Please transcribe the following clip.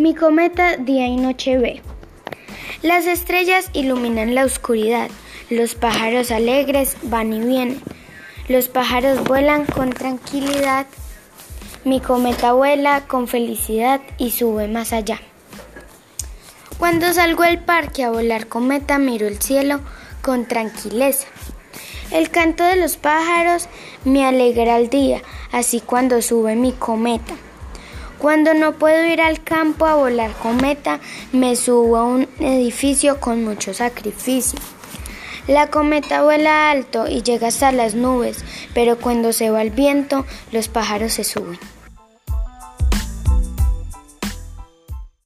Mi cometa día y noche ve. Las estrellas iluminan la oscuridad, los pájaros alegres van y vienen, los pájaros vuelan con tranquilidad, mi cometa vuela con felicidad y sube más allá. Cuando salgo al parque a volar cometa miro el cielo con tranquileza. El canto de los pájaros me alegra el día, así cuando sube mi cometa. Cuando no puedo ir al campo a volar cometa, me subo a un edificio con mucho sacrificio. La cometa vuela alto y llega hasta las nubes, pero cuando se va el viento, los pájaros se suben.